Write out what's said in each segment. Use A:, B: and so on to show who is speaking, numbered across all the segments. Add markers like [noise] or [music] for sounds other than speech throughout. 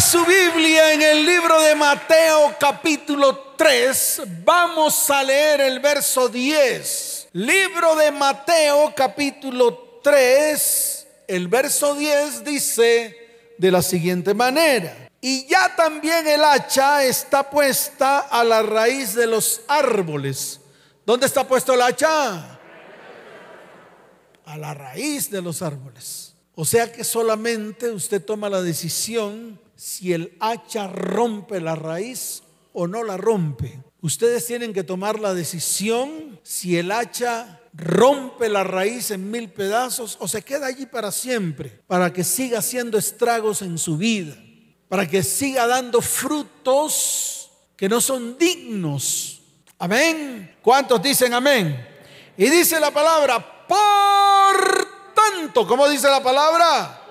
A: Su Biblia en el libro de Mateo capítulo 3. Vamos a leer el verso 10. Libro de Mateo capítulo 3. El verso 10 dice de la siguiente manera. Y ya también el hacha está puesta a la raíz de los árboles. ¿Dónde está puesto el hacha? A la raíz de los árboles. O sea que solamente usted toma la decisión si el hacha rompe la raíz o no la rompe. Ustedes tienen que tomar la decisión si el hacha rompe la raíz en mil pedazos o se queda allí para siempre, para que siga haciendo estragos en su vida, para que siga dando frutos que no son dignos. Amén. ¿Cuántos dicen amén? Y dice la palabra, por tanto. ¿Cómo dice la palabra?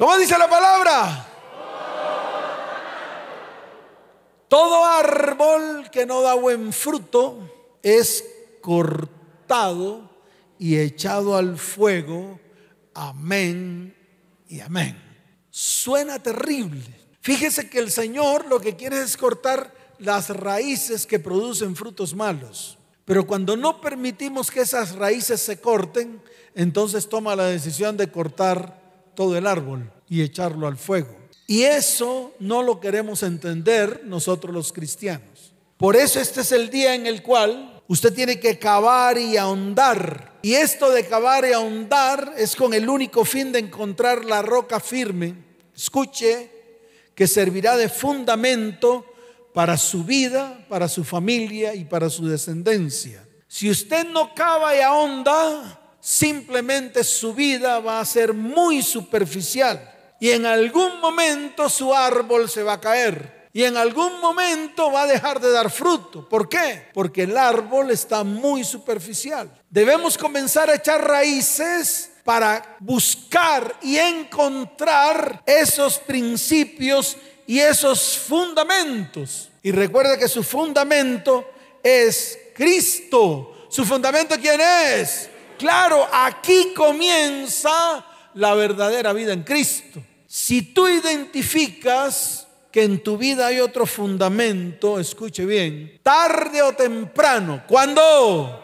A: ¿Cómo dice la palabra? Todo árbol que no da buen fruto es cortado y echado al fuego. Amén y amén. Suena terrible. Fíjese que el Señor lo que quiere es cortar las raíces que producen frutos malos. Pero cuando no permitimos que esas raíces se corten, entonces toma la decisión de cortar todo el árbol y echarlo al fuego. Y eso no lo queremos entender nosotros los cristianos. Por eso este es el día en el cual usted tiene que cavar y ahondar. Y esto de cavar y ahondar es con el único fin de encontrar la roca firme. Escuche, que servirá de fundamento para su vida, para su familia y para su descendencia. Si usted no cava y ahonda, simplemente su vida va a ser muy superficial y en algún momento su árbol se va a caer. Y en algún momento va a dejar de dar fruto. ¿Por qué? Porque el árbol está muy superficial. Debemos comenzar a echar raíces para buscar y encontrar esos principios y esos fundamentos. Y recuerda que su fundamento es Cristo. ¿Su fundamento quién es? Claro, aquí comienza la verdadera vida en Cristo. Si tú identificas que en tu vida hay otro fundamento, escuche bien, tarde o temprano, ¿cuándo?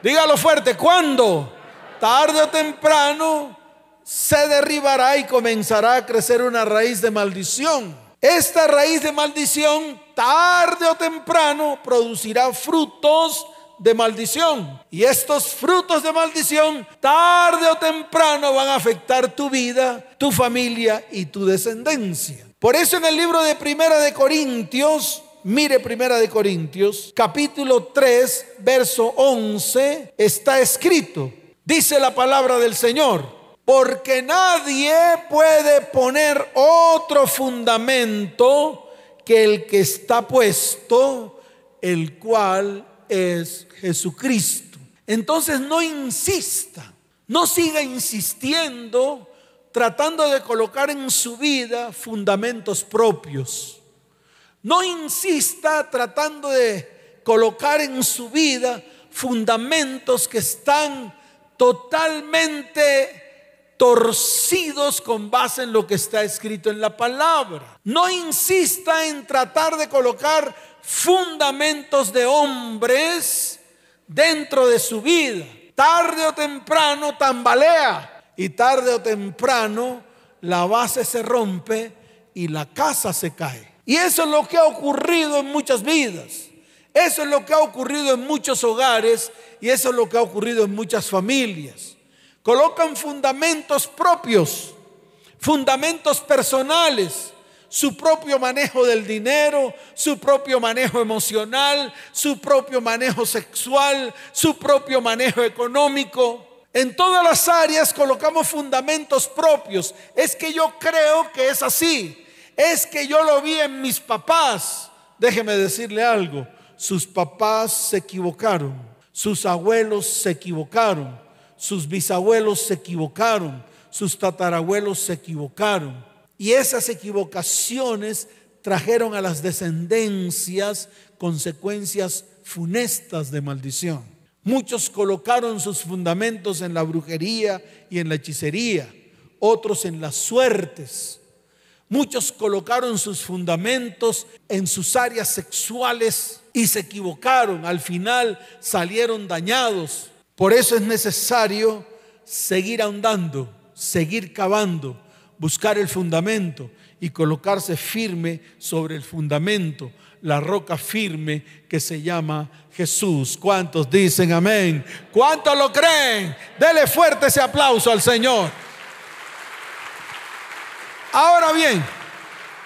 A: Dígalo fuerte, ¿cuándo? Tarde o temprano se derribará y comenzará a crecer una raíz de maldición. Esta raíz de maldición, tarde o temprano, producirá frutos de maldición. Y estos frutos de maldición, tarde o temprano, van a afectar tu vida, tu familia y tu descendencia. Por eso en el libro de Primera de Corintios, mire Primera de Corintios, capítulo 3, verso 11, está escrito, dice la palabra del Señor porque nadie puede poner otro fundamento que el que está puesto, el cual es Jesucristo. Entonces no insista, no siga insistiendo tratando de colocar en su vida fundamentos propios. No insista tratando de colocar en su vida fundamentos que están totalmente torcidos con base en lo que está escrito en la palabra. No insista en tratar de colocar fundamentos de hombres dentro de su vida. Tarde o temprano tambalea y tarde o temprano la base se rompe y la casa se cae. Y eso es lo que ha ocurrido en muchas vidas. Eso es lo que ha ocurrido en muchos hogares y eso es lo que ha ocurrido en muchas familias. Colocan fundamentos propios, fundamentos personales, su propio manejo del dinero, su propio manejo emocional, su propio manejo sexual, su propio manejo económico. En todas las áreas colocamos fundamentos propios. Es que yo creo que es así. Es que yo lo vi en mis papás. Déjeme decirle algo. Sus papás se equivocaron. Sus abuelos se equivocaron sus bisabuelos se equivocaron, sus tatarabuelos se equivocaron. Y esas equivocaciones trajeron a las descendencias consecuencias funestas de maldición. Muchos colocaron sus fundamentos en la brujería y en la hechicería, otros en las suertes. Muchos colocaron sus fundamentos en sus áreas sexuales y se equivocaron. Al final salieron dañados. Por eso es necesario seguir ahondando, seguir cavando, buscar el fundamento y colocarse firme sobre el fundamento, la roca firme que se llama Jesús. ¿Cuántos dicen amén? ¿Cuántos lo creen? Dele fuerte ese aplauso al Señor. Ahora bien,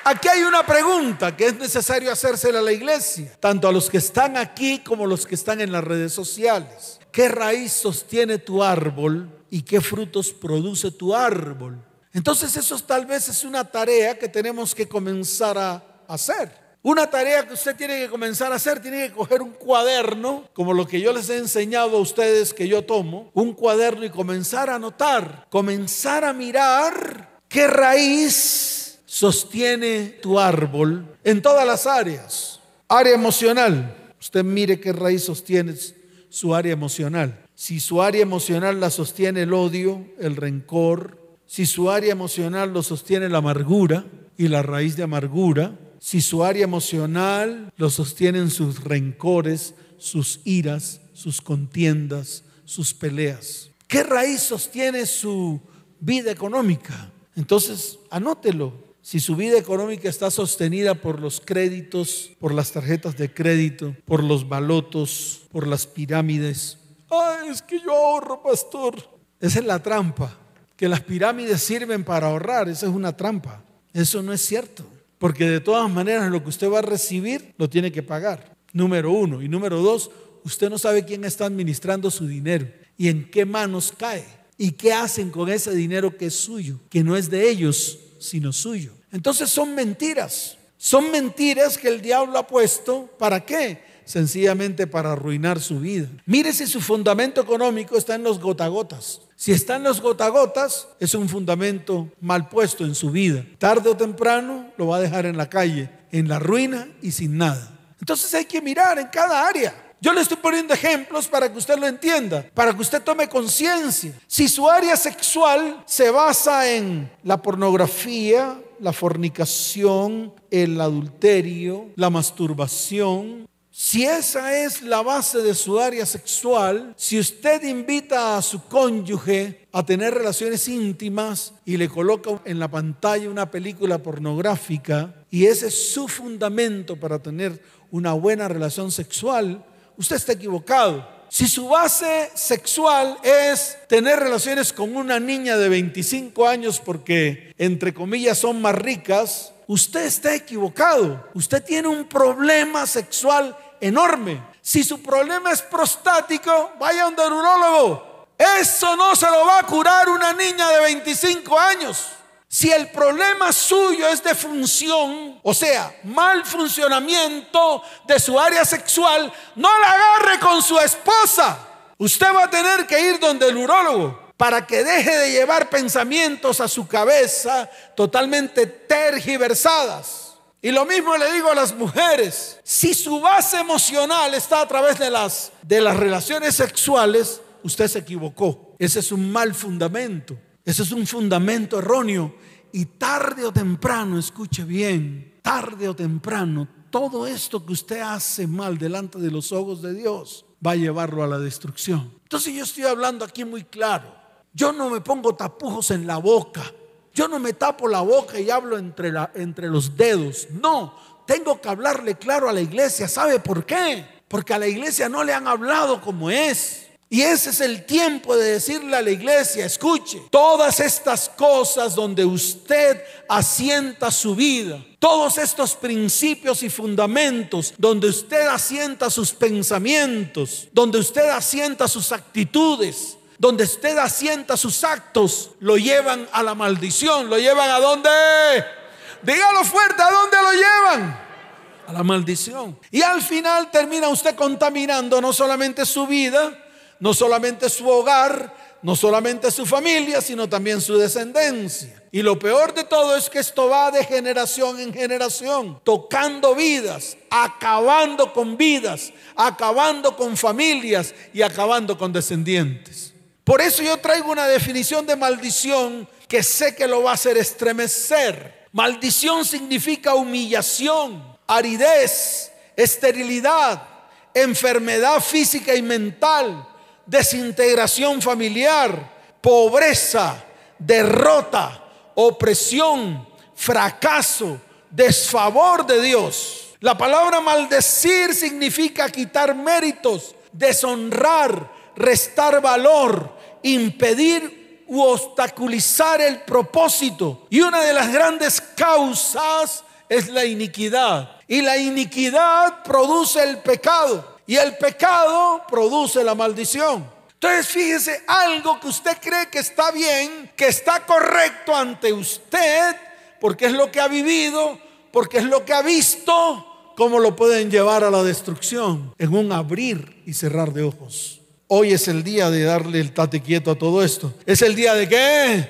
A: aquí hay una pregunta que es necesario hacérsela a la iglesia, tanto a los que están aquí como a los que están en las redes sociales. ¿Qué raíz sostiene tu árbol y qué frutos produce tu árbol? Entonces eso tal vez es una tarea que tenemos que comenzar a hacer. Una tarea que usted tiene que comenzar a hacer, tiene que coger un cuaderno, como lo que yo les he enseñado a ustedes que yo tomo, un cuaderno y comenzar a anotar, comenzar a mirar qué raíz sostiene tu árbol en todas las áreas. Área emocional, usted mire qué raíz sostiene su área emocional. Si su área emocional la sostiene el odio, el rencor, si su área emocional lo sostiene la amargura y la raíz de amargura, si su área emocional lo sostienen sus rencores, sus iras, sus contiendas, sus peleas. ¿Qué raíz sostiene su vida económica? Entonces, anótelo. Si su vida económica está sostenida por los créditos, por las tarjetas de crédito, por los balotos, por las pirámides. Ay, es que yo ahorro, pastor. Esa es la trampa. Que las pirámides sirven para ahorrar. Esa es una trampa. Eso no es cierto. Porque de todas maneras lo que usted va a recibir lo tiene que pagar. Número uno. Y número dos, usted no sabe quién está administrando su dinero y en qué manos cae y qué hacen con ese dinero que es suyo, que no es de ellos, sino suyo. Entonces son mentiras. Son mentiras que el diablo ha puesto. ¿Para qué? Sencillamente para arruinar su vida. Mire si su fundamento económico está en los gotagotas. Si está en los gotagotas, es un fundamento mal puesto en su vida. Tarde o temprano lo va a dejar en la calle, en la ruina y sin nada. Entonces hay que mirar en cada área. Yo le estoy poniendo ejemplos para que usted lo entienda, para que usted tome conciencia. Si su área sexual se basa en la pornografía, la fornicación, el adulterio, la masturbación, si esa es la base de su área sexual, si usted invita a su cónyuge a tener relaciones íntimas y le coloca en la pantalla una película pornográfica y ese es su fundamento para tener una buena relación sexual, usted está equivocado. Si su base sexual es tener relaciones con una niña de 25 años porque, entre comillas, son más ricas, usted está equivocado. Usted tiene un problema sexual enorme. Si su problema es prostático, vaya a un neurólogo. Eso no se lo va a curar una niña de 25 años. Si el problema suyo es de función, o sea, mal funcionamiento de su área sexual, no la agarre con su esposa. Usted va a tener que ir donde el urólogo para que deje de llevar pensamientos a su cabeza totalmente tergiversadas. Y lo mismo le digo a las mujeres, si su base emocional está a través de las, de las relaciones sexuales, usted se equivocó. Ese es un mal fundamento, ese es un fundamento erróneo. Y tarde o temprano, escuche bien, tarde o temprano, todo esto que usted hace mal delante de los ojos de Dios va a llevarlo a la destrucción. Entonces yo estoy hablando aquí muy claro. Yo no me pongo tapujos en la boca yo no me tapo la boca y hablo entre, entre los dedos. No, tengo que hablarle claro a la iglesia. ¿Sabe por qué? Porque a la iglesia no le han hablado como es. Y ese es el tiempo de decirle a la iglesia, escuche, todas estas cosas donde usted asienta su vida, todos estos principios y fundamentos donde usted asienta sus pensamientos, donde usted asienta sus actitudes, donde usted asienta sus actos, lo llevan a la maldición. ¿Lo llevan a dónde? Dígalo fuerte, ¿a dónde lo llevan? A la maldición. Y al final termina usted contaminando no solamente su vida, no solamente su hogar, no solamente su familia, sino también su descendencia. Y lo peor de todo es que esto va de generación en generación, tocando vidas, acabando con vidas, acabando con familias y acabando con descendientes. Por eso yo traigo una definición de maldición que sé que lo va a hacer estremecer. Maldición significa humillación, aridez, esterilidad, enfermedad física y mental, desintegración familiar, pobreza, derrota, opresión, fracaso, desfavor de Dios. La palabra maldecir significa quitar méritos, deshonrar, restar valor, impedir u obstaculizar el propósito. Y una de las grandes causas es la iniquidad. Y la iniquidad produce el pecado. Y el pecado produce la maldición. Entonces fíjese algo que usted cree que está bien, que está correcto ante usted, porque es lo que ha vivido, porque es lo que ha visto, cómo lo pueden llevar a la destrucción en un abrir y cerrar de ojos. Hoy es el día de darle el tate quieto a todo esto. ¿Es el día de qué?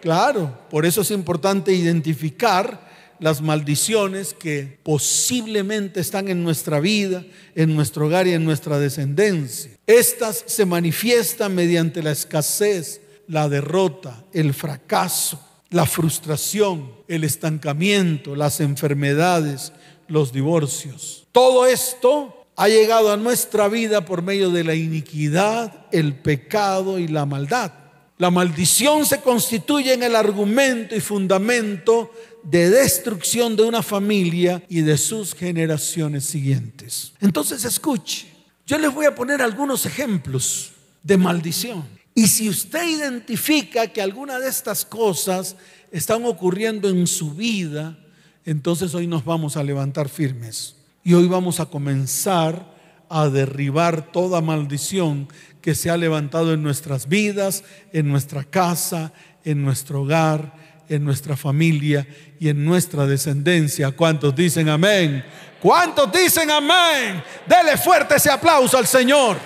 A: Claro, por eso es importante identificar las maldiciones que posiblemente están en nuestra vida, en nuestro hogar y en nuestra descendencia. Estas se manifiestan mediante la escasez, la derrota, el fracaso, la frustración, el estancamiento, las enfermedades, los divorcios. Todo esto ha llegado a nuestra vida por medio de la iniquidad, el pecado y la maldad. La maldición se constituye en el argumento y fundamento de destrucción de una familia y de sus generaciones siguientes. Entonces escuche, yo les voy a poner algunos ejemplos de maldición. Y si usted identifica que alguna de estas cosas están ocurriendo en su vida, entonces hoy nos vamos a levantar firmes. Y hoy vamos a comenzar a derribar toda maldición que se ha levantado en nuestras vidas, en nuestra casa, en nuestro hogar, en nuestra familia y en nuestra descendencia. ¿Cuántos dicen amén? ¿Cuántos dicen amén? Dele fuerte ese aplauso al Señor.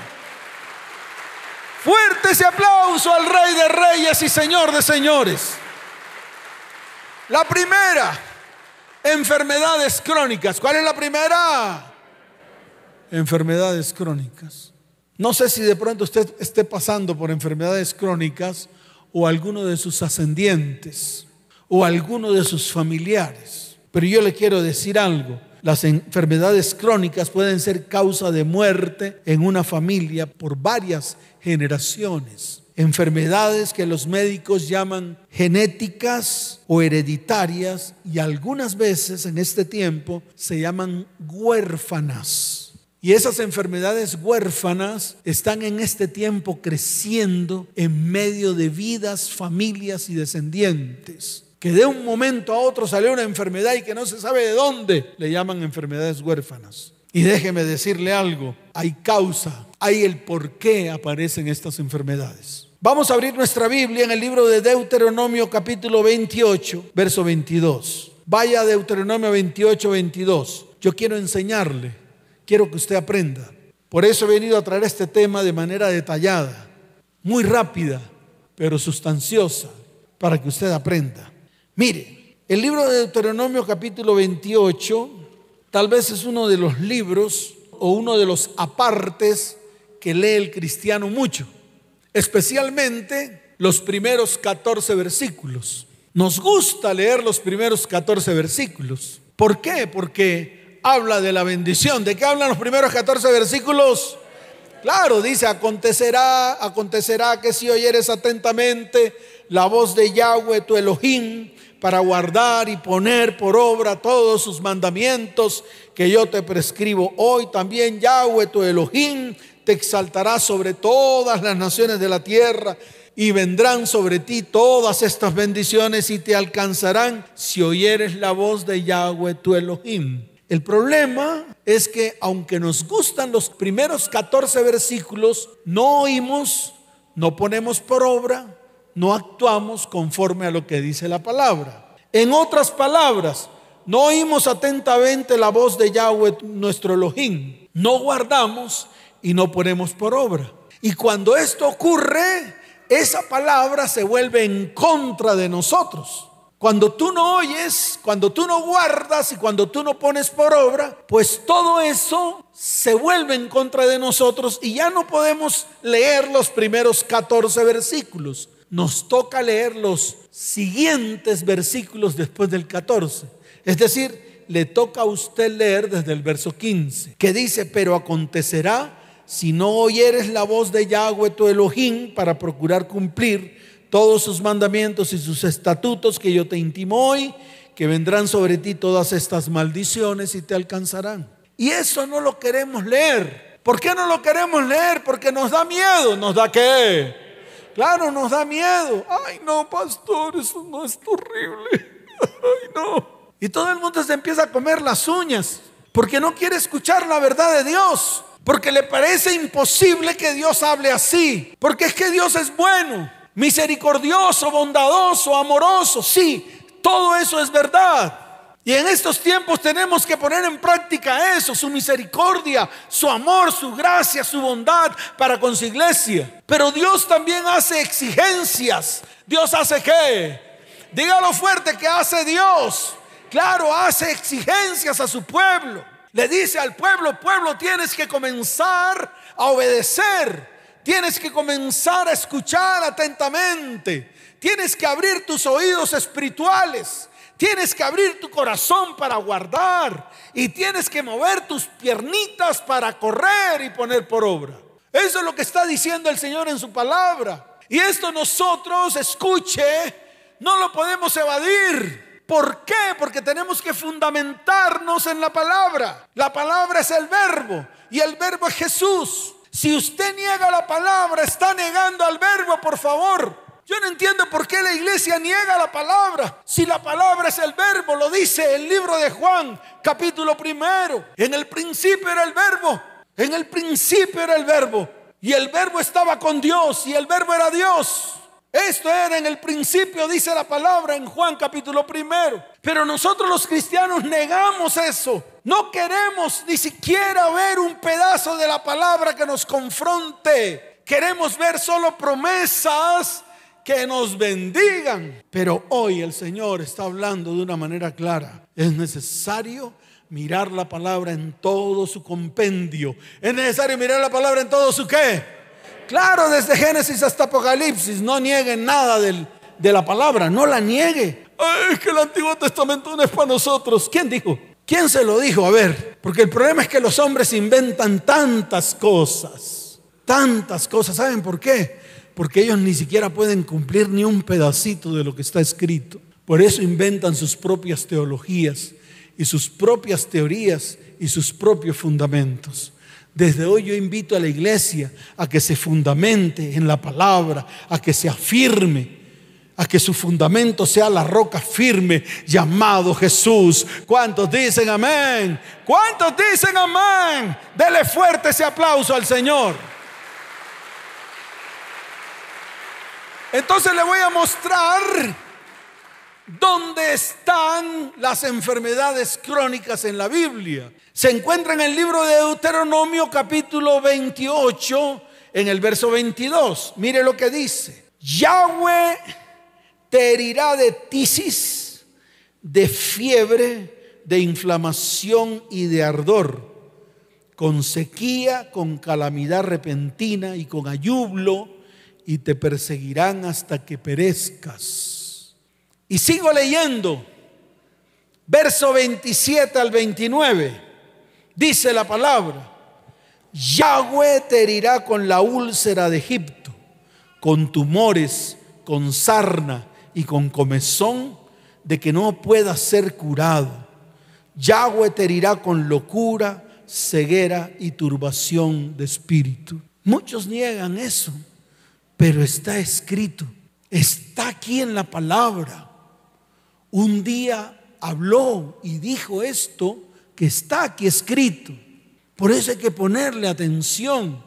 A: Fuerte ese aplauso al Rey de Reyes y Señor de Señores. La primera, enfermedades crónicas. ¿Cuál es la primera? Enfermedades crónicas. No sé si de pronto usted esté pasando por enfermedades crónicas o alguno de sus ascendientes o alguno de sus familiares. Pero yo le quiero decir algo. Las enfermedades crónicas pueden ser causa de muerte en una familia por varias generaciones. Enfermedades que los médicos llaman genéticas o hereditarias y algunas veces en este tiempo se llaman huérfanas. Y esas enfermedades huérfanas están en este tiempo creciendo en medio de vidas, familias y descendientes. Que de un momento a otro salió una enfermedad y que no se sabe de dónde, le llaman enfermedades huérfanas. Y déjeme decirle algo, hay causa, hay el por qué aparecen estas enfermedades. Vamos a abrir nuestra Biblia en el libro de Deuteronomio capítulo 28, verso 22. Vaya a Deuteronomio 28, 22. Yo quiero enseñarle quiero que usted aprenda. Por eso he venido a traer este tema de manera detallada, muy rápida, pero sustanciosa, para que usted aprenda. Mire, el libro de Deuteronomio capítulo 28 tal vez es uno de los libros o uno de los apartes que lee el cristiano mucho, especialmente los primeros 14 versículos. Nos gusta leer los primeros 14 versículos. ¿Por qué? Porque habla de la bendición. ¿De qué hablan los primeros 14 versículos? Claro, dice, acontecerá, acontecerá que si oyeres atentamente la voz de Yahweh tu Elohim para guardar y poner por obra todos sus mandamientos que yo te prescribo hoy, también Yahweh tu Elohim te exaltará sobre todas las naciones de la tierra y vendrán sobre ti todas estas bendiciones y te alcanzarán si oyeres la voz de Yahweh tu Elohim. El problema es que aunque nos gustan los primeros 14 versículos, no oímos, no ponemos por obra, no actuamos conforme a lo que dice la palabra. En otras palabras, no oímos atentamente la voz de Yahweh nuestro Elohim, no guardamos y no ponemos por obra. Y cuando esto ocurre, esa palabra se vuelve en contra de nosotros. Cuando tú no oyes, cuando tú no guardas y cuando tú no pones por obra, pues todo eso se vuelve en contra de nosotros y ya no podemos leer los primeros 14 versículos. nos toca leer los siguientes versículos después del 14. Es decir, le toca a usted leer desde el verso 15, que dice, pero acontecerá si no oyeres la voz de Yahweh tu Elohim para procurar cumplir todos sus mandamientos y sus estatutos que yo te intimo hoy, que vendrán sobre ti todas estas maldiciones y te alcanzarán. Y eso no lo queremos leer. ¿Por qué no lo queremos leer? Porque nos da miedo. ¿Nos da qué? Claro, nos da miedo. Ay, no, pastor, eso no es horrible. [laughs] Ay, no. Y todo el mundo se empieza a comer las uñas porque no quiere escuchar la verdad de Dios. Porque le parece imposible que Dios hable así. Porque es que Dios es bueno, misericordioso, bondadoso, amoroso. Sí, todo eso es verdad. Y en estos tiempos tenemos que poner en práctica eso, su misericordia, su amor, su gracia, su bondad para con su iglesia. Pero Dios también hace exigencias. ¿Dios hace qué? Dígalo fuerte que hace Dios. Claro, hace exigencias a su pueblo. Le dice al pueblo, pueblo, tienes que comenzar a obedecer. Tienes que comenzar a escuchar atentamente. Tienes que abrir tus oídos espirituales. Tienes que abrir tu corazón para guardar y tienes que mover tus piernitas para correr y poner por obra. Eso es lo que está diciendo el Señor en su palabra. Y esto nosotros, escuche, no lo podemos evadir. ¿Por qué? Porque tenemos que fundamentarnos en la palabra. La palabra es el verbo y el verbo es Jesús. Si usted niega la palabra, está negando al verbo, por favor. Yo no entiendo por qué la iglesia niega la palabra. Si la palabra es el verbo, lo dice el libro de Juan, capítulo primero. En el principio era el verbo. En el principio era el verbo. Y el verbo estaba con Dios y el verbo era Dios. Esto era en el principio, dice la palabra en Juan capítulo primero. Pero nosotros los cristianos negamos eso. No queremos ni siquiera ver un pedazo de la palabra que nos confronte. Queremos ver solo promesas que nos bendigan. Pero hoy el Señor está hablando de una manera clara. Es necesario mirar la palabra en todo su compendio. Es necesario mirar la palabra en todo su qué. Claro, desde Génesis hasta Apocalipsis, no niegue nada de la palabra, no la niegue. es que el Antiguo Testamento no es para nosotros. ¿Quién dijo? ¿Quién se lo dijo? A ver, porque el problema es que los hombres inventan tantas cosas, tantas cosas. ¿Saben por qué? porque ellos ni siquiera pueden cumplir ni un pedacito de lo que está escrito. Por eso inventan sus propias teologías y sus propias teorías y sus propios fundamentos. Desde hoy yo invito a la iglesia a que se fundamente en la palabra, a que se afirme, a que su fundamento sea la roca firme llamado Jesús. ¿Cuántos dicen amén? ¿Cuántos dicen amén? Dele fuerte ese aplauso al Señor. Entonces le voy a mostrar dónde están las enfermedades crónicas en la Biblia. Se encuentra en el libro de Deuteronomio capítulo 28, en el verso 22. Mire lo que dice. Yahweh te herirá de tisis, de fiebre, de inflamación y de ardor, con sequía, con calamidad repentina y con ayublo y te perseguirán hasta que perezcas. Y sigo leyendo, verso 27 al 29, dice la palabra, Yahweh te herirá con la úlcera de Egipto, con tumores, con sarna y con comezón, de que no puedas ser curado. Yahweh te herirá con locura, ceguera y turbación de espíritu. Muchos niegan eso. Pero está escrito, está aquí en la palabra. Un día habló y dijo esto que está aquí escrito. Por eso hay que ponerle atención.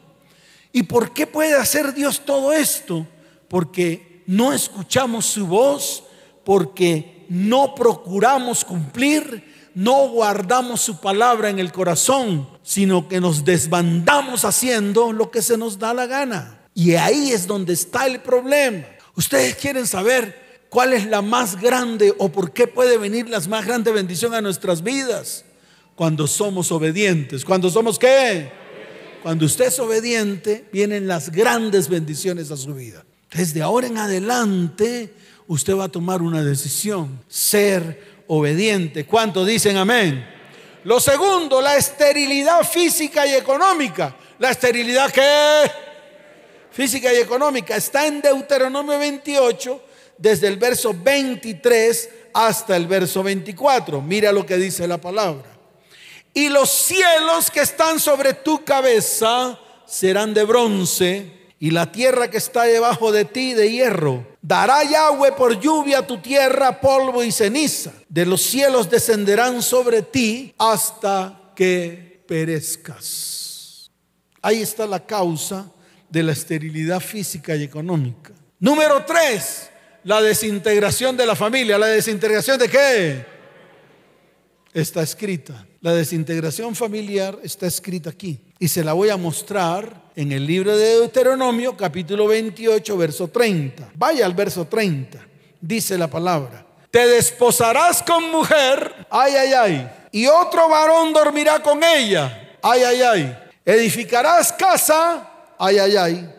A: ¿Y por qué puede hacer Dios todo esto? Porque no escuchamos su voz, porque no procuramos cumplir, no guardamos su palabra en el corazón, sino que nos desbandamos haciendo lo que se nos da la gana. Y ahí es donde está el problema. Ustedes quieren saber cuál es la más grande o por qué puede venir la más grande bendición a nuestras vidas. Cuando somos obedientes. Cuando somos qué? Cuando usted es obediente, vienen las grandes bendiciones a su vida. Desde ahora en adelante, usted va a tomar una decisión, ser obediente. ¿Cuántos dicen amén? Lo segundo, la esterilidad física y económica. ¿La esterilidad qué? Física y económica. Está en Deuteronomio 28, desde el verso 23 hasta el verso 24. Mira lo que dice la palabra. Y los cielos que están sobre tu cabeza serán de bronce, y la tierra que está debajo de ti de hierro. Dará Yahweh por lluvia tu tierra, polvo y ceniza. De los cielos descenderán sobre ti hasta que perezcas. Ahí está la causa de la esterilidad física y económica. Número tres, la desintegración de la familia. ¿La desintegración de qué? Está escrita. La desintegración familiar está escrita aquí. Y se la voy a mostrar en el libro de Deuteronomio, capítulo 28, verso 30. Vaya al verso 30. Dice la palabra. Te desposarás con mujer, ay, ay, ay. Y otro varón dormirá con ella, ay, ay, ay. Edificarás casa, ay, ay, ay.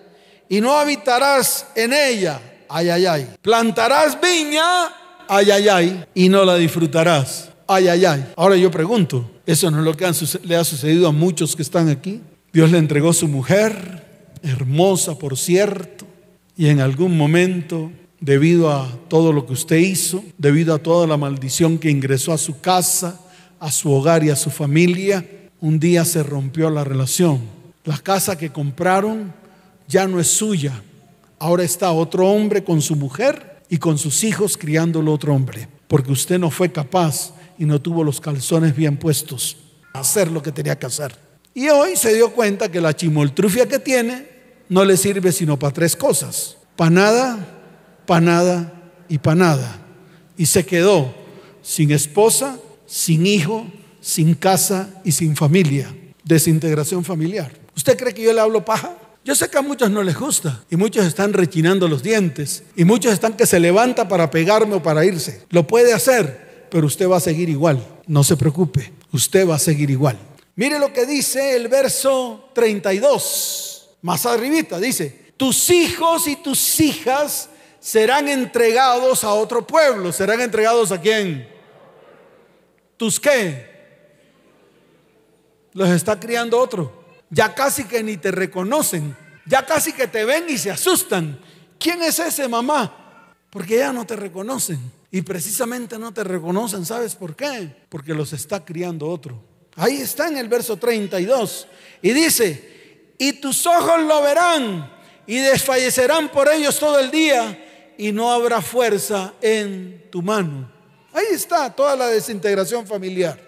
A: Y no habitarás en ella, ay, ay, ay. Plantarás viña, ay, ay, ay, y no la disfrutarás. Ay, ay, ay. Ahora yo pregunto, ¿eso no es lo que le ha sucedido a muchos que están aquí? Dios le entregó su mujer, hermosa por cierto, y en algún momento, debido a todo lo que usted hizo, debido a toda la maldición que ingresó a su casa, a su hogar y a su familia, un día se rompió la relación. La casa que compraron ya no es suya, Ahora está otro hombre con su mujer y con sus hijos criándolo otro hombre, porque usted no fue capaz y no tuvo los calzones bien puestos a hacer lo que tenía que hacer. Y hoy se dio cuenta que la chimoltrufia que tiene no le sirve sino para tres cosas: panada, panada y panada. Y se quedó sin esposa, sin hijo, sin casa y sin familia. Desintegración familiar. ¿Usted cree que yo le hablo paja? Yo sé que a muchos no les gusta y muchos están rechinando los dientes y muchos están que se levanta para pegarme o para irse. Lo puede hacer, pero usted va a seguir igual. No se preocupe, usted va a seguir igual. Mire lo que dice el verso 32, más arribita, dice, tus hijos y tus hijas serán entregados a otro pueblo. ¿Serán entregados a quién? ¿Tus qué? Los está criando otro ya casi que ni te reconocen, ya casi que te ven y se asustan. ¿Quién es ese mamá? Porque ya no te reconocen. Y precisamente no te reconocen, ¿sabes por qué? Porque los está criando otro. Ahí está en el verso 32. Y dice, y tus ojos lo verán y desfallecerán por ellos todo el día y no habrá fuerza en tu mano. Ahí está toda la desintegración familiar.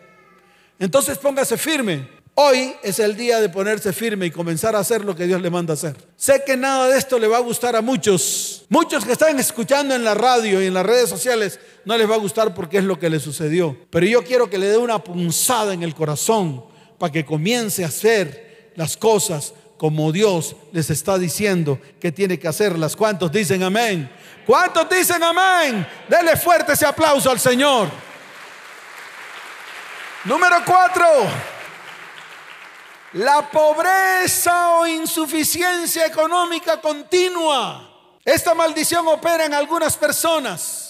A: Entonces póngase firme. Hoy es el día de ponerse firme y comenzar a hacer lo que Dios le manda hacer. Sé que nada de esto le va a gustar a muchos. Muchos que están escuchando en la radio y en las redes sociales no les va a gustar porque es lo que le sucedió. Pero yo quiero que le dé una punzada en el corazón para que comience a hacer las cosas como Dios les está diciendo que tiene que hacerlas. ¿Cuántos dicen amén? ¿Cuántos dicen amén? Dele fuerte ese aplauso al Señor. Número cuatro. La pobreza o insuficiencia económica continua. Esta maldición opera en algunas personas.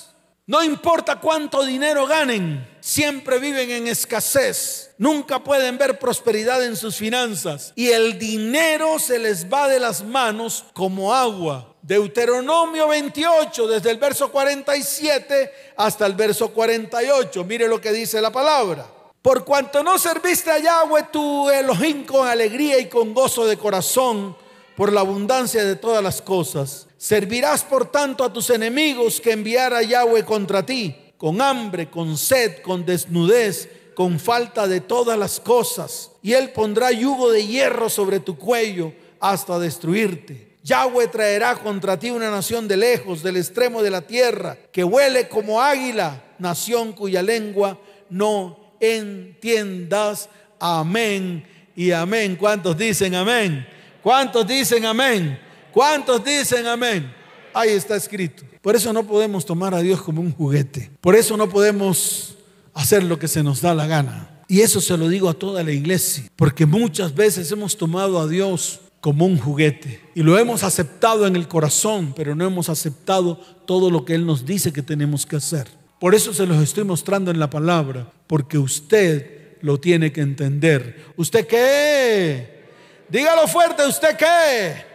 A: No importa cuánto dinero ganen, siempre viven en escasez. Nunca pueden ver prosperidad en sus finanzas. Y el dinero se les va de las manos como agua. Deuteronomio 28, desde el verso 47 hasta el verso 48. Mire lo que dice la palabra. Por cuanto no serviste a Yahweh tu Elohim con alegría y con gozo de corazón por la abundancia de todas las cosas, servirás por tanto a tus enemigos que enviara Yahweh contra ti, con hambre, con sed, con desnudez, con falta de todas las cosas. Y él pondrá yugo de hierro sobre tu cuello hasta destruirte. Yahweh traerá contra ti una nación de lejos, del extremo de la tierra, que huele como águila, nación cuya lengua no entiendas. Amén y amén. ¿Cuántos dicen amén? ¿Cuántos dicen amén? ¿Cuántos dicen amén? Ahí está escrito. Por eso no podemos tomar a Dios como un juguete. Por eso no podemos hacer lo que se nos da la gana. Y eso se lo digo a toda la iglesia, porque muchas veces hemos tomado a Dios como un juguete. Y lo hemos aceptado en el corazón, pero no hemos aceptado todo lo que Él nos dice que tenemos que hacer. Por eso se los estoy mostrando en la palabra, porque usted lo tiene que entender. ¿Usted qué? Dígalo fuerte, ¿usted qué?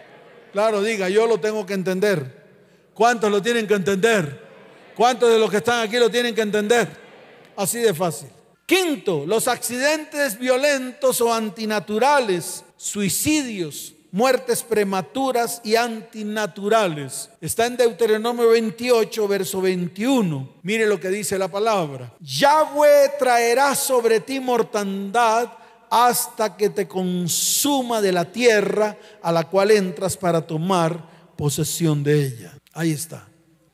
A: Claro, diga, yo lo tengo que entender. ¿Cuántos lo tienen que entender? ¿Cuántos de los que están aquí lo tienen que entender? Así de fácil. Quinto, los accidentes violentos o antinaturales, suicidios, muertes prematuras y antinaturales. Está en Deuteronomio 28, verso 21. Mire lo que dice la palabra. Yahweh traerá sobre ti mortandad hasta que te consuma de la tierra a la cual entras para tomar posesión de ella. Ahí está.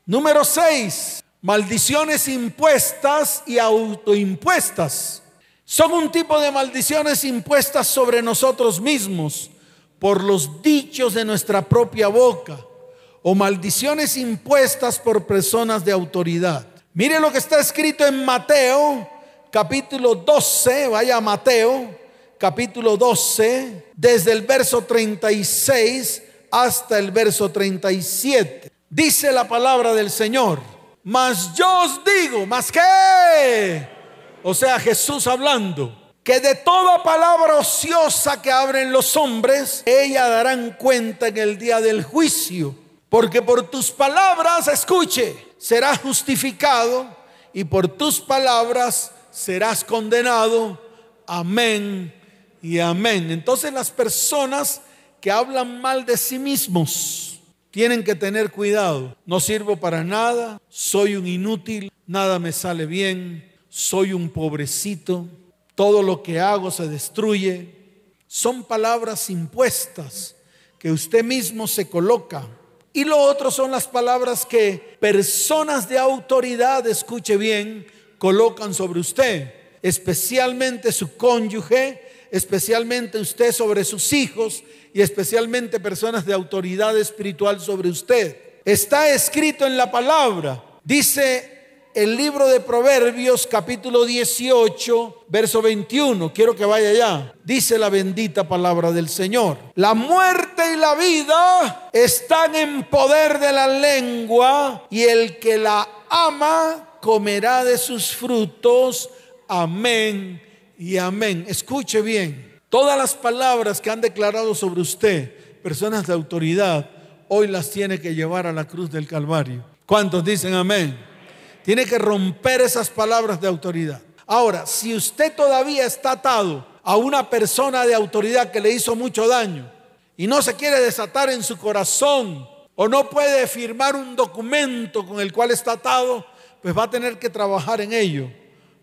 A: Número 6. Maldiciones impuestas y autoimpuestas. Son un tipo de maldiciones impuestas sobre nosotros mismos por los dichos de nuestra propia boca o maldiciones impuestas por personas de autoridad. Mire lo que está escrito en Mateo capítulo 12, vaya Mateo capítulo 12, desde el verso 36 hasta el verso 37. Dice la palabra del Señor, mas yo os digo, más que, o sea, Jesús hablando, que de toda palabra ociosa que abren los hombres, ella darán cuenta en el día del juicio. Porque por tus palabras, escuche, serás justificado y por tus palabras serás condenado. Amén y amén. Entonces las personas que hablan mal de sí mismos tienen que tener cuidado. No sirvo para nada, soy un inútil, nada me sale bien, soy un pobrecito todo lo que hago se destruye. Son palabras impuestas que usted mismo se coloca. Y lo otro son las palabras que personas de autoridad, escuche bien, colocan sobre usted, especialmente su cónyuge, especialmente usted sobre sus hijos y especialmente personas de autoridad espiritual sobre usted. Está escrito en la palabra, dice el libro de Proverbios capítulo 18, verso 21. Quiero que vaya allá. Dice la bendita palabra del Señor. La muerte y la vida están en poder de la lengua y el que la ama comerá de sus frutos. Amén y amén. Escuche bien. Todas las palabras que han declarado sobre usted, personas de autoridad, hoy las tiene que llevar a la cruz del Calvario. ¿Cuántos dicen amén? Tiene que romper esas palabras de autoridad. Ahora, si usted todavía está atado a una persona de autoridad que le hizo mucho daño y no se quiere desatar en su corazón o no puede firmar un documento con el cual está atado, pues va a tener que trabajar en ello.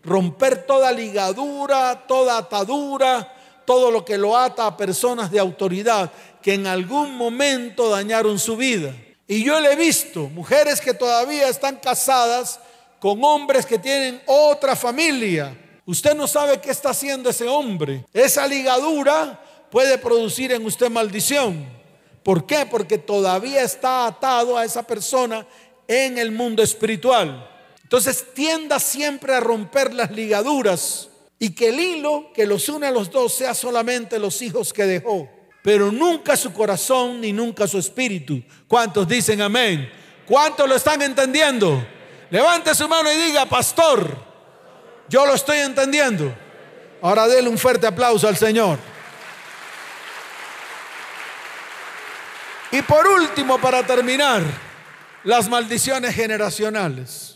A: Romper toda ligadura, toda atadura, todo lo que lo ata a personas de autoridad que en algún momento dañaron su vida. Y yo le he visto mujeres que todavía están casadas con hombres que tienen otra familia. Usted no sabe qué está haciendo ese hombre. Esa ligadura puede producir en usted maldición. ¿Por qué? Porque todavía está atado a esa persona en el mundo espiritual. Entonces tienda siempre a romper las ligaduras y que el hilo que los une a los dos sea solamente los hijos que dejó, pero nunca su corazón ni nunca su espíritu. ¿Cuántos dicen amén? ¿Cuántos lo están entendiendo? Levante su mano y diga, pastor, yo lo estoy entendiendo. Ahora déle un fuerte aplauso al Señor. Y por último, para terminar, las maldiciones generacionales.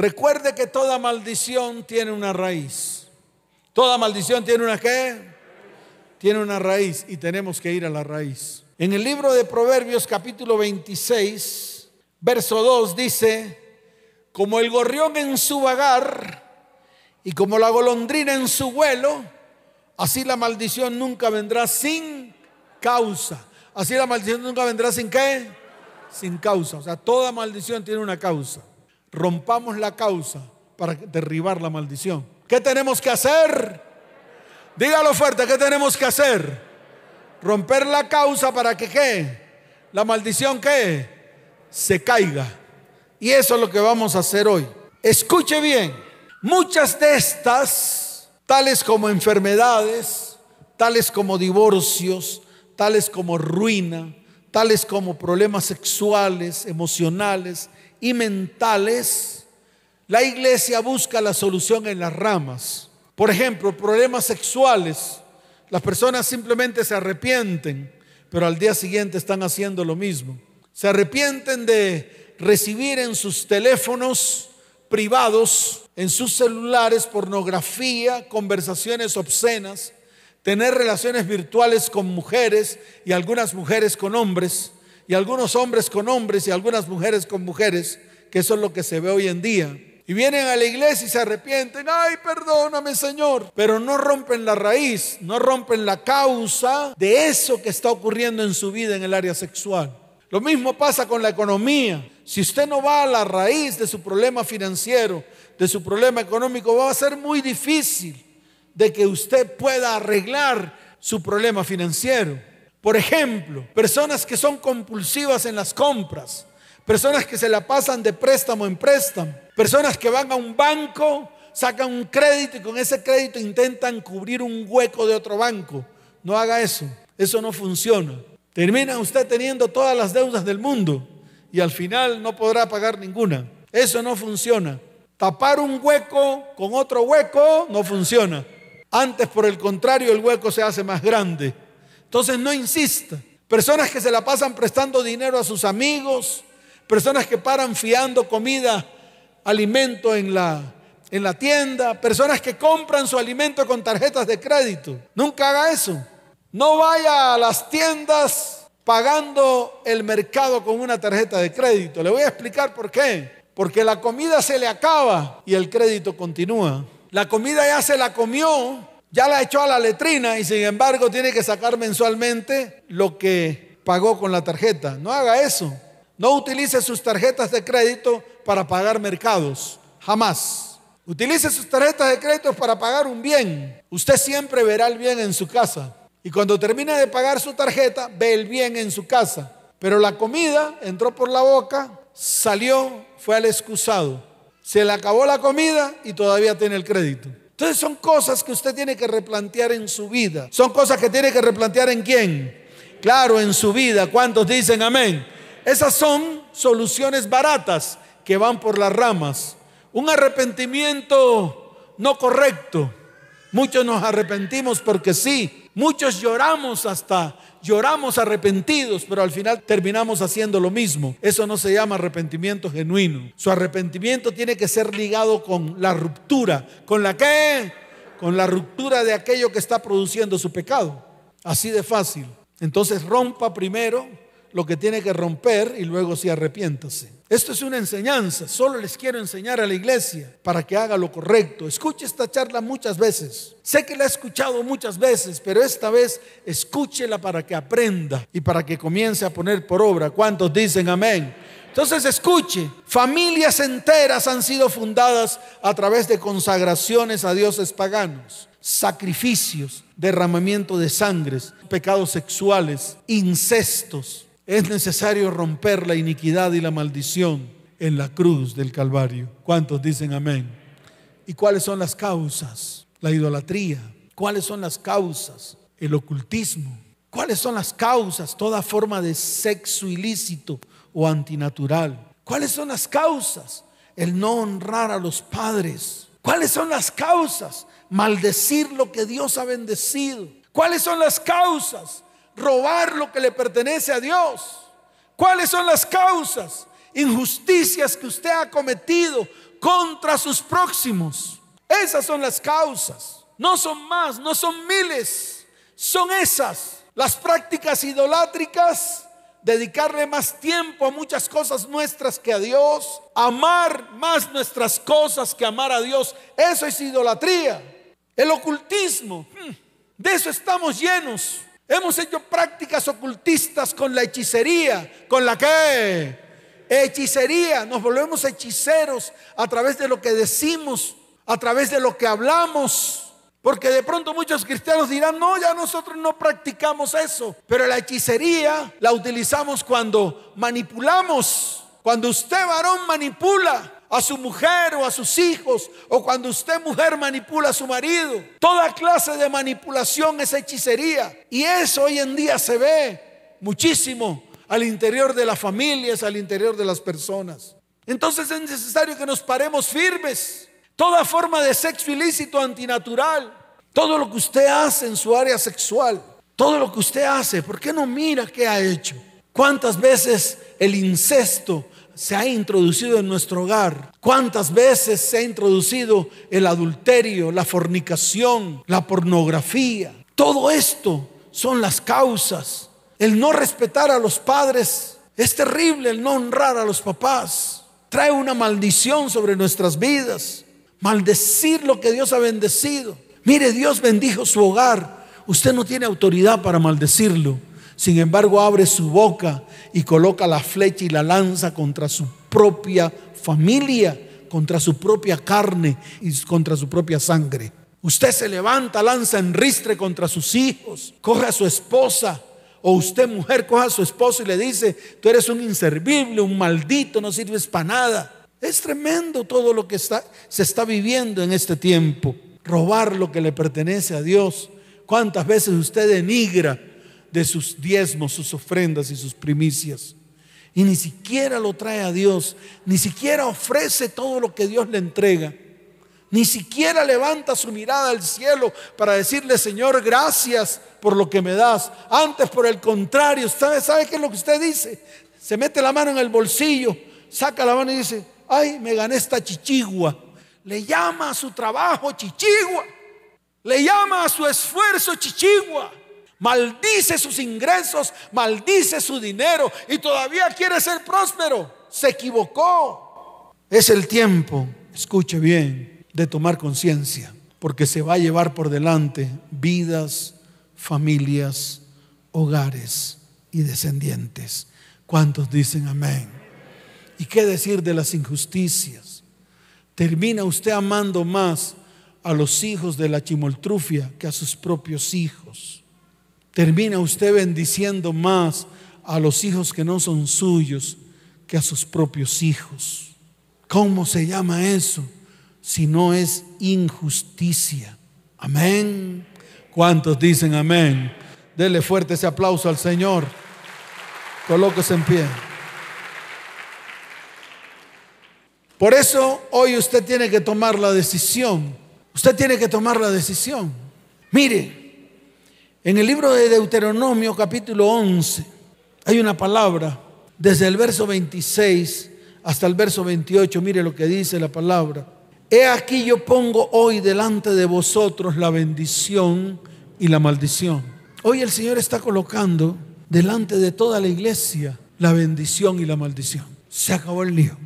A: Recuerde que toda maldición tiene una raíz. Toda maldición tiene una qué? Tiene una raíz y tenemos que ir a la raíz. En el libro de Proverbios capítulo 26, verso 2 dice, como el gorrión en su vagar y como la golondrina en su vuelo, así la maldición nunca vendrá sin causa. Así la maldición nunca vendrá sin qué? Sin causa. O sea, toda maldición tiene una causa. Rompamos la causa para derribar la maldición. ¿Qué tenemos que hacer? Dígalo fuerte, ¿qué tenemos que hacer? Romper la causa para que qué? La maldición qué? Se caiga. Y eso es lo que vamos a hacer hoy. Escuche bien, muchas de estas, tales como enfermedades, tales como divorcios, tales como ruina, tales como problemas sexuales, emocionales y mentales, la iglesia busca la solución en las ramas. Por ejemplo, problemas sexuales. Las personas simplemente se arrepienten, pero al día siguiente están haciendo lo mismo. Se arrepienten de recibir en sus teléfonos privados, en sus celulares, pornografía, conversaciones obscenas, tener relaciones virtuales con mujeres y algunas mujeres con hombres, y algunos hombres con hombres y algunas mujeres con mujeres, que eso es lo que se ve hoy en día. Y vienen a la iglesia y se arrepienten, ay, perdóname Señor, pero no rompen la raíz, no rompen la causa de eso que está ocurriendo en su vida en el área sexual. Lo mismo pasa con la economía. Si usted no va a la raíz de su problema financiero, de su problema económico, va a ser muy difícil de que usted pueda arreglar su problema financiero. Por ejemplo, personas que son compulsivas en las compras, personas que se la pasan de préstamo en préstamo, personas que van a un banco, sacan un crédito y con ese crédito intentan cubrir un hueco de otro banco. No haga eso, eso no funciona. Termina usted teniendo todas las deudas del mundo y al final no podrá pagar ninguna. Eso no funciona. Tapar un hueco con otro hueco no funciona. Antes, por el contrario, el hueco se hace más grande. Entonces no insista. Personas que se la pasan prestando dinero a sus amigos, personas que paran fiando comida, alimento en la, en la tienda, personas que compran su alimento con tarjetas de crédito. Nunca haga eso. No vaya a las tiendas pagando el mercado con una tarjeta de crédito. Le voy a explicar por qué. Porque la comida se le acaba y el crédito continúa. La comida ya se la comió, ya la echó a la letrina y sin embargo tiene que sacar mensualmente lo que pagó con la tarjeta. No haga eso. No utilice sus tarjetas de crédito para pagar mercados. Jamás. Utilice sus tarjetas de crédito para pagar un bien. Usted siempre verá el bien en su casa. Y cuando termine de pagar su tarjeta, ve el bien en su casa. Pero la comida entró por la boca, salió, fue al excusado se le acabó la comida y todavía tiene el crédito. Entonces son cosas que usted tiene que replantear en su vida. Son cosas que tiene que replantear en quién. Claro, en su vida. ¿Cuántos dicen amén? Esas son soluciones baratas que van por las ramas. Un arrepentimiento no correcto. Muchos nos arrepentimos porque sí. Muchos lloramos hasta lloramos arrepentidos, pero al final terminamos haciendo lo mismo. Eso no se llama arrepentimiento genuino. Su arrepentimiento tiene que ser ligado con la ruptura. ¿Con la qué? Con la ruptura de aquello que está produciendo su pecado. Así de fácil. Entonces rompa primero lo que tiene que romper y luego sí arrepiéntase. Esto es una enseñanza, solo les quiero enseñar a la iglesia para que haga lo correcto. Escuche esta charla muchas veces. Sé que la he escuchado muchas veces, pero esta vez escúchela para que aprenda y para que comience a poner por obra. ¿Cuántos dicen amén? Entonces escuche, familias enteras han sido fundadas a través de consagraciones a dioses paganos, sacrificios, derramamiento de sangres, pecados sexuales, incestos, es necesario romper la iniquidad y la maldición en la cruz del Calvario. ¿Cuántos dicen amén? ¿Y cuáles son las causas? La idolatría. ¿Cuáles son las causas? El ocultismo. ¿Cuáles son las causas? Toda forma de sexo ilícito o antinatural. ¿Cuáles son las causas? El no honrar a los padres. ¿Cuáles son las causas? Maldecir lo que Dios ha bendecido. ¿Cuáles son las causas? Robar lo que le pertenece a Dios. ¿Cuáles son las causas? Injusticias que usted ha cometido contra sus próximos. Esas son las causas. No son más, no son miles. Son esas. Las prácticas idolátricas, dedicarle más tiempo a muchas cosas nuestras que a Dios, amar más nuestras cosas que amar a Dios. Eso es idolatría. El ocultismo, hmm, de eso estamos llenos. Hemos hecho prácticas ocultistas con la hechicería. ¿Con la qué? Hechicería. Nos volvemos hechiceros a través de lo que decimos, a través de lo que hablamos. Porque de pronto muchos cristianos dirán, no, ya nosotros no practicamos eso. Pero la hechicería la utilizamos cuando manipulamos. Cuando usted varón manipula a su mujer o a sus hijos, o cuando usted mujer manipula a su marido. Toda clase de manipulación es hechicería. Y eso hoy en día se ve muchísimo al interior de las familias, al interior de las personas. Entonces es necesario que nos paremos firmes. Toda forma de sexo ilícito antinatural, todo lo que usted hace en su área sexual, todo lo que usted hace, ¿por qué no mira qué ha hecho? ¿Cuántas veces el incesto se ha introducido en nuestro hogar? ¿Cuántas veces se ha introducido el adulterio, la fornicación, la pornografía? Todo esto son las causas. El no respetar a los padres es terrible, el no honrar a los papás. Trae una maldición sobre nuestras vidas. Maldecir lo que Dios ha bendecido. Mire, Dios bendijo su hogar. Usted no tiene autoridad para maldecirlo. Sin embargo, abre su boca y coloca la flecha y la lanza contra su propia familia, contra su propia carne y contra su propia sangre. Usted se levanta, lanza en ristre contra sus hijos, coge a su esposa, o usted mujer coge a su esposo y le dice, tú eres un inservible, un maldito, no sirves para nada. Es tremendo todo lo que está, se está viviendo en este tiempo. Robar lo que le pertenece a Dios. ¿Cuántas veces usted denigra de sus diezmos, sus ofrendas y sus primicias. Y ni siquiera lo trae a Dios, ni siquiera ofrece todo lo que Dios le entrega. Ni siquiera levanta su mirada al cielo para decirle, Señor, gracias por lo que me das. Antes, por el contrario, ¿sabe, ¿sabe qué es lo que usted dice? Se mete la mano en el bolsillo, saca la mano y dice, ay, me gané esta chichigua. Le llama a su trabajo chichigua. Le llama a su esfuerzo chichigua maldice sus ingresos, maldice su dinero y todavía quiere ser próspero. Se equivocó. Es el tiempo, escuche bien, de tomar conciencia, porque se va a llevar por delante vidas, familias, hogares y descendientes. ¿Cuántos dicen amén? ¿Y qué decir de las injusticias? Termina usted amando más a los hijos de la chimoltrufia que a sus propios hijos termina usted bendiciendo más a los hijos que no son suyos que a sus propios hijos. ¿Cómo se llama eso? Si no es injusticia. Amén. ¿Cuántos dicen amén? Dele fuerte ese aplauso al Señor. Colóquese en pie. Por eso hoy usted tiene que tomar la decisión. Usted tiene que tomar la decisión. Mire, en el libro de Deuteronomio capítulo 11 hay una palabra, desde el verso 26 hasta el verso 28, mire lo que dice la palabra. He aquí yo pongo hoy delante de vosotros la bendición y la maldición. Hoy el Señor está colocando delante de toda la iglesia la bendición y la maldición. Se acabó el lío.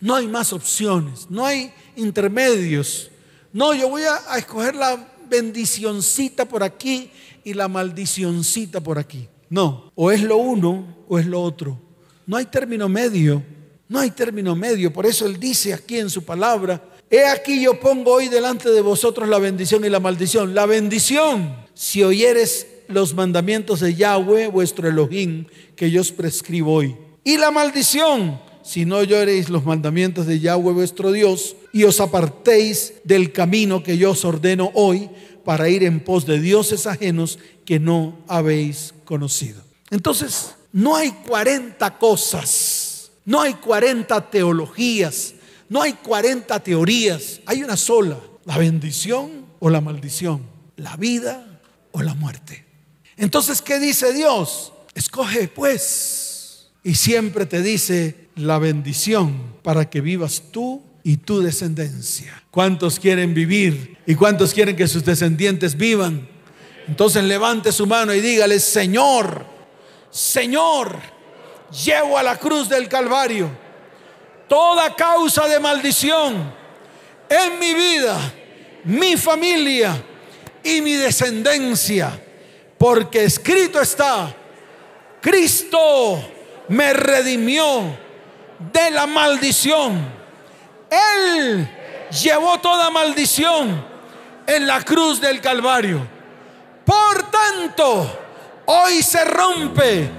A: No hay más opciones, no hay intermedios. No, yo voy a, escoger la bendicioncita por aquí y la maldicioncita por aquí. No, o es lo uno o es lo otro. No hay término medio. No hay término medio. Por eso Él dice aquí en su palabra, he aquí yo pongo hoy delante de vosotros la bendición y la maldición. La bendición, si oyeres los mandamientos de Yahweh, vuestro Elohim, que yo os prescribo hoy. Y la maldición, si no oyereis los mandamientos de Yahweh, vuestro Dios, y os apartéis del camino que yo os ordeno hoy, para ir en pos de dioses ajenos que no habéis conocido. Entonces, no hay 40 cosas, no hay 40 teologías, no hay 40 teorías, hay una sola, la bendición o la maldición, la vida o la muerte. Entonces, ¿qué dice Dios? Escoge pues. Y siempre te dice la bendición para que vivas tú y tu descendencia. ¿Cuántos quieren vivir y cuántos quieren que sus descendientes vivan? Entonces levante su mano y dígale, Señor, Señor, llevo a la cruz del Calvario toda causa de maldición en mi vida, mi familia y mi descendencia, porque escrito está, Cristo me redimió de la maldición él llevó toda maldición en la cruz del Calvario. Por tanto, hoy se rompe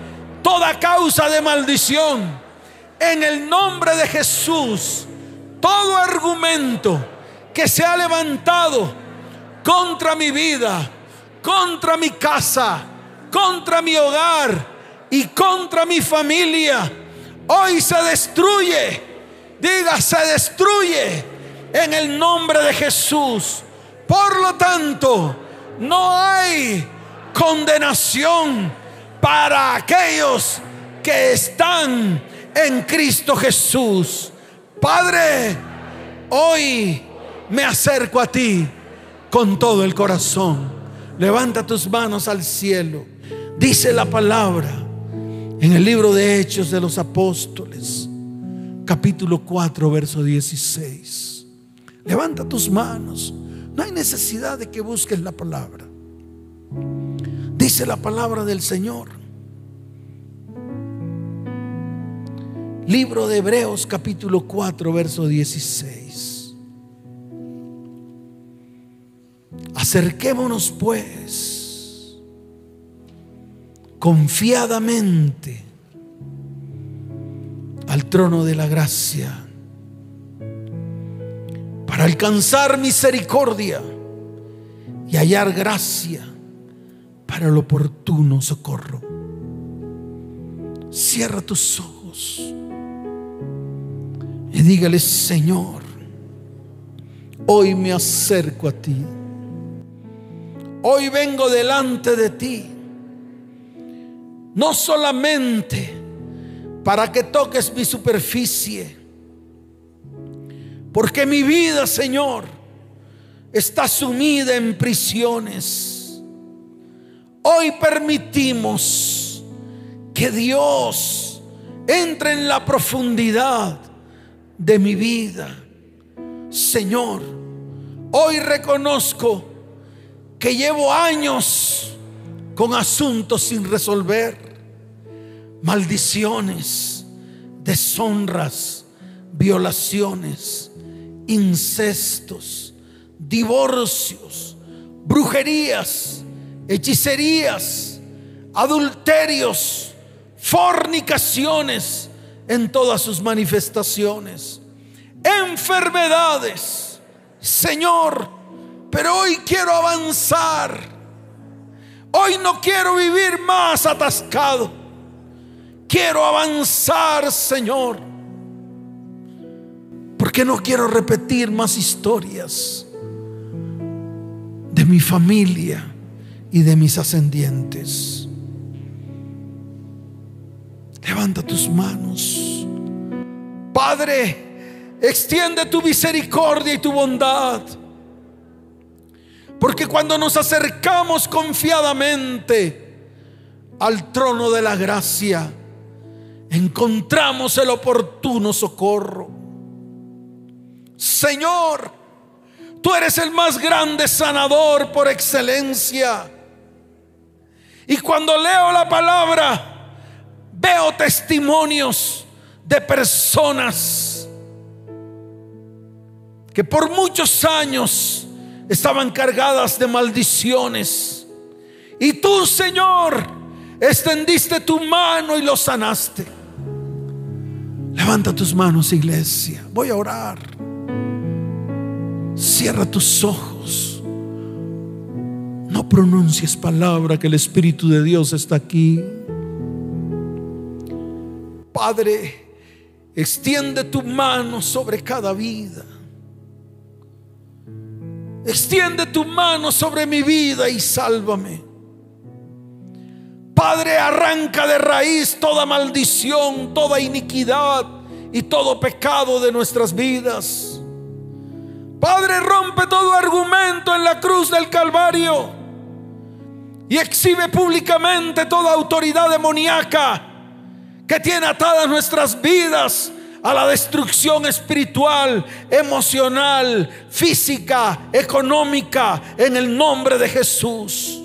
A: toda causa de maldición. En el nombre de Jesús, todo argumento que se ha levantado contra mi vida, contra mi casa, contra mi hogar y contra mi familia, hoy se destruye. Diga, se destruye en el nombre de Jesús. Por lo tanto, no hay condenación para aquellos que están en Cristo Jesús. Padre, hoy me acerco a ti con todo el corazón. Levanta tus manos al cielo. Dice la palabra en el libro de Hechos de los Apóstoles, capítulo 4, verso 16. Levanta tus manos. No hay necesidad de que busques la palabra. Dice la palabra del Señor Libro de Hebreos capítulo 4, verso 16. Acerquémonos pues confiadamente al trono de la gracia para alcanzar misericordia y hallar gracia para el oportuno socorro. Cierra tus ojos. Y dígale, Señor, hoy me acerco a ti. Hoy vengo delante de ti. No solamente para que toques mi superficie. Porque mi vida, Señor, está sumida en prisiones. Hoy permitimos que Dios entre en la profundidad de mi vida. Señor, hoy reconozco que llevo años con asuntos sin resolver, maldiciones, deshonras, violaciones, incestos, divorcios, brujerías, hechicerías, adulterios, fornicaciones, en todas sus manifestaciones. Enfermedades, Señor, pero hoy quiero avanzar. Hoy no quiero vivir más atascado. Quiero avanzar, Señor. Porque no quiero repetir más historias de mi familia y de mis ascendientes. Levanta tus manos. Padre, extiende tu misericordia y tu bondad. Porque cuando nos acercamos confiadamente al trono de la gracia, encontramos el oportuno socorro. Señor, tú eres el más grande sanador por excelencia. Y cuando leo la palabra, Veo testimonios de personas que por muchos años estaban cargadas de maldiciones. Y tú, Señor, extendiste tu mano y los sanaste. Levanta tus manos, iglesia. Voy a orar. Cierra tus ojos. No pronuncies palabra que el Espíritu de Dios está aquí. Padre, extiende tu mano sobre cada vida. Extiende tu mano sobre mi vida y sálvame. Padre, arranca de raíz toda maldición, toda iniquidad y todo pecado de nuestras vidas. Padre, rompe todo argumento en la cruz del Calvario y exhibe públicamente toda autoridad demoníaca que tiene atadas nuestras vidas a la destrucción espiritual, emocional, física, económica, en el nombre de Jesús.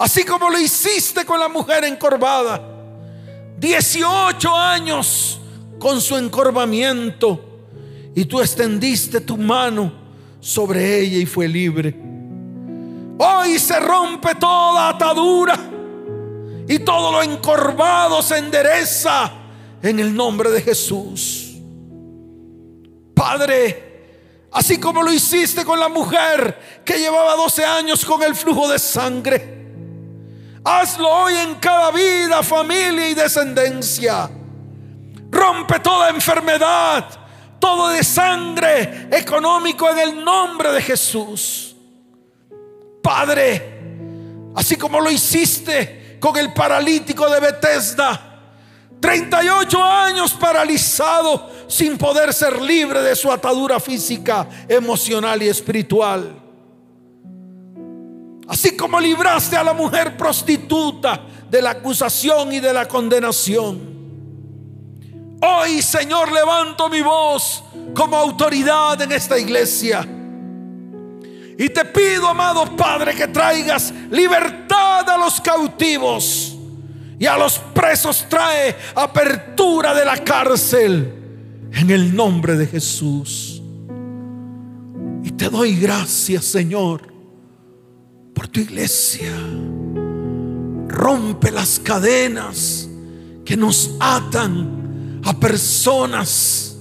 A: Así como lo hiciste con la mujer encorvada, 18 años con su encorvamiento, y tú extendiste tu mano sobre ella y fue libre. Hoy se rompe toda atadura y todo lo encorvado se endereza en el nombre de Jesús. Padre, así como lo hiciste con la mujer que llevaba 12 años con el flujo de sangre. Hazlo hoy en cada vida, familia y descendencia. Rompe toda enfermedad, todo de sangre económico en el nombre de Jesús. Padre, así como lo hiciste con el paralítico de Bethesda, 38 años paralizado sin poder ser libre de su atadura física, emocional y espiritual. Así como libraste a la mujer prostituta de la acusación y de la condenación. Hoy, Señor, levanto mi voz como autoridad en esta iglesia. Y te pido, amado Padre, que traigas libertad a los cautivos y a los presos trae apertura de la cárcel en el nombre de Jesús. Y te doy gracias, Señor, por tu iglesia. Rompe las cadenas que nos atan a personas.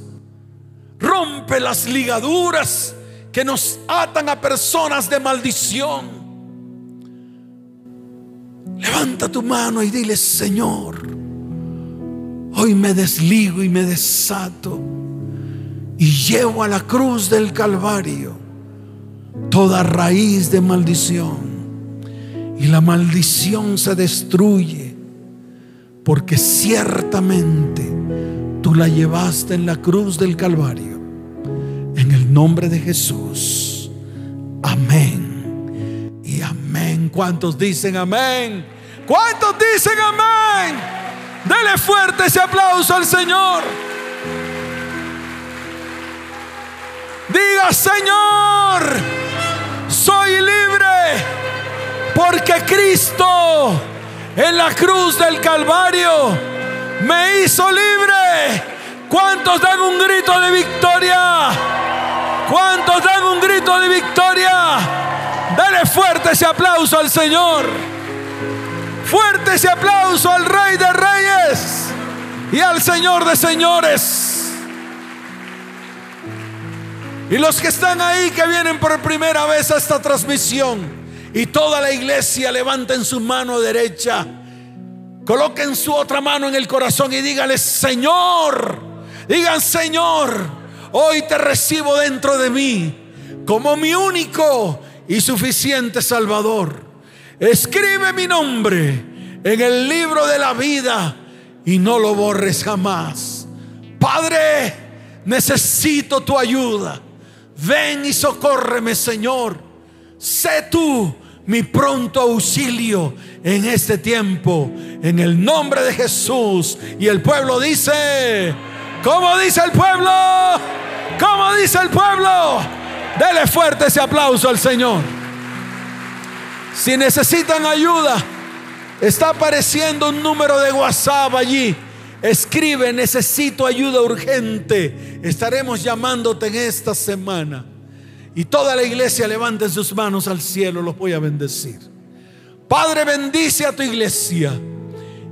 A: Rompe las ligaduras que nos atan a personas de maldición. Levanta tu mano y dile, Señor, hoy me desligo y me desato y llevo a la cruz del Calvario toda raíz de maldición. Y la maldición se destruye porque ciertamente tú la llevaste en la cruz del Calvario. En el nombre de Jesús. Amén. Amén. ¿Cuántos dicen amén? ¿Cuántos dicen amén? Dele fuerte ese aplauso al Señor. Diga, Señor, soy libre porque Cristo en la cruz del Calvario me hizo libre. ¿Cuántos dan un grito de victoria? ¿Cuántos dan un grito de victoria? Dale fuerte ese aplauso al Señor. Fuerte ese aplauso al Rey de Reyes y al Señor de Señores. Y los que están ahí, que vienen por primera vez a esta transmisión, y toda la iglesia levanten su mano derecha, coloquen su otra mano en el corazón y díganle, Señor, digan, Señor, hoy te recibo dentro de mí como mi único y suficiente Salvador. Escribe mi nombre en el libro de la vida y no lo borres jamás. Padre, necesito tu ayuda. Ven y socórreme, Señor. Sé tú mi pronto auxilio en este tiempo. En el nombre de Jesús. Y el pueblo dice, ¿cómo dice el pueblo? ¿Cómo dice el pueblo? Dele fuerte ese aplauso al Señor. Si necesitan ayuda, está apareciendo un número de WhatsApp allí. Escribe, necesito ayuda urgente. Estaremos llamándote en esta semana. Y toda la iglesia levante sus manos al cielo, los voy a bendecir. Padre, bendice a tu iglesia.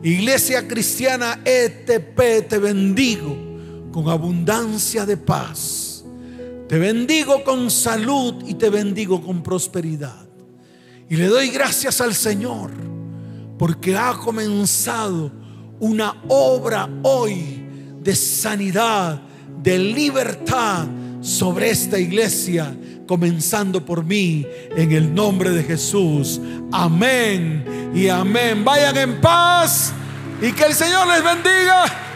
A: Iglesia cristiana ETP, te bendigo con abundancia de paz te bendigo con salud y te bendigo con prosperidad. Y le doy gracias al Señor porque ha comenzado una obra hoy de sanidad, de libertad sobre esta iglesia, comenzando por mí, en el nombre de Jesús. Amén y amén. Vayan en paz y que el Señor les bendiga.